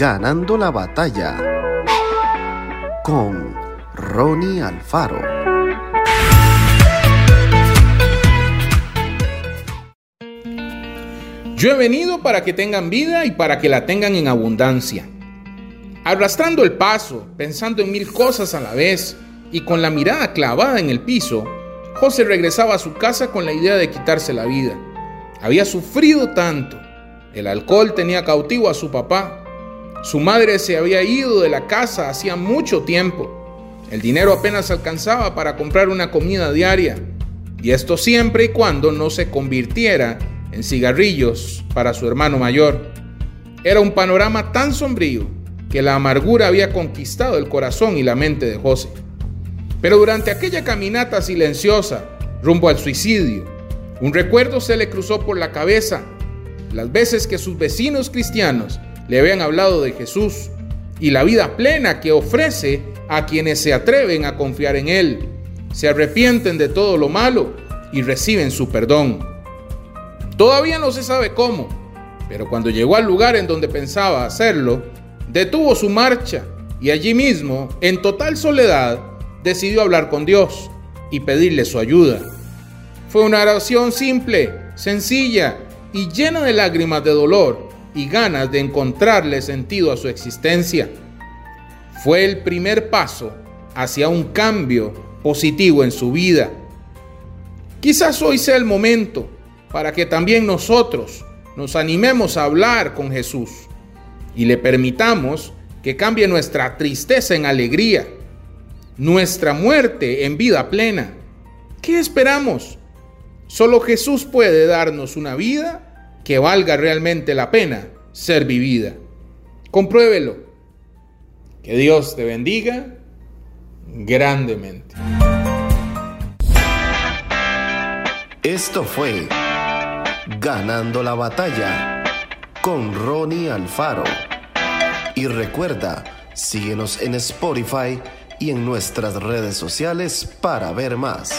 Ganando la batalla con Ronnie Alfaro. Yo he venido para que tengan vida y para que la tengan en abundancia. Arrastrando el paso, pensando en mil cosas a la vez y con la mirada clavada en el piso, José regresaba a su casa con la idea de quitarse la vida. Había sufrido tanto. El alcohol tenía cautivo a su papá. Su madre se había ido de la casa hacía mucho tiempo. El dinero apenas alcanzaba para comprar una comida diaria. Y esto siempre y cuando no se convirtiera en cigarrillos para su hermano mayor. Era un panorama tan sombrío que la amargura había conquistado el corazón y la mente de José. Pero durante aquella caminata silenciosa rumbo al suicidio, un recuerdo se le cruzó por la cabeza, las veces que sus vecinos cristianos le habían hablado de Jesús y la vida plena que ofrece a quienes se atreven a confiar en Él, se arrepienten de todo lo malo y reciben su perdón. Todavía no se sabe cómo, pero cuando llegó al lugar en donde pensaba hacerlo, detuvo su marcha y allí mismo, en total soledad, decidió hablar con Dios y pedirle su ayuda. Fue una oración simple, sencilla y llena de lágrimas de dolor y ganas de encontrarle sentido a su existencia. Fue el primer paso hacia un cambio positivo en su vida. Quizás hoy sea el momento para que también nosotros nos animemos a hablar con Jesús y le permitamos que cambie nuestra tristeza en alegría, nuestra muerte en vida plena. ¿Qué esperamos? Solo Jesús puede darnos una vida que valga realmente la pena ser vivida. Compruébelo. Que Dios te bendiga grandemente. Esto fue Ganando la batalla con Ronnie Alfaro. Y recuerda, síguenos en Spotify y en nuestras redes sociales para ver más.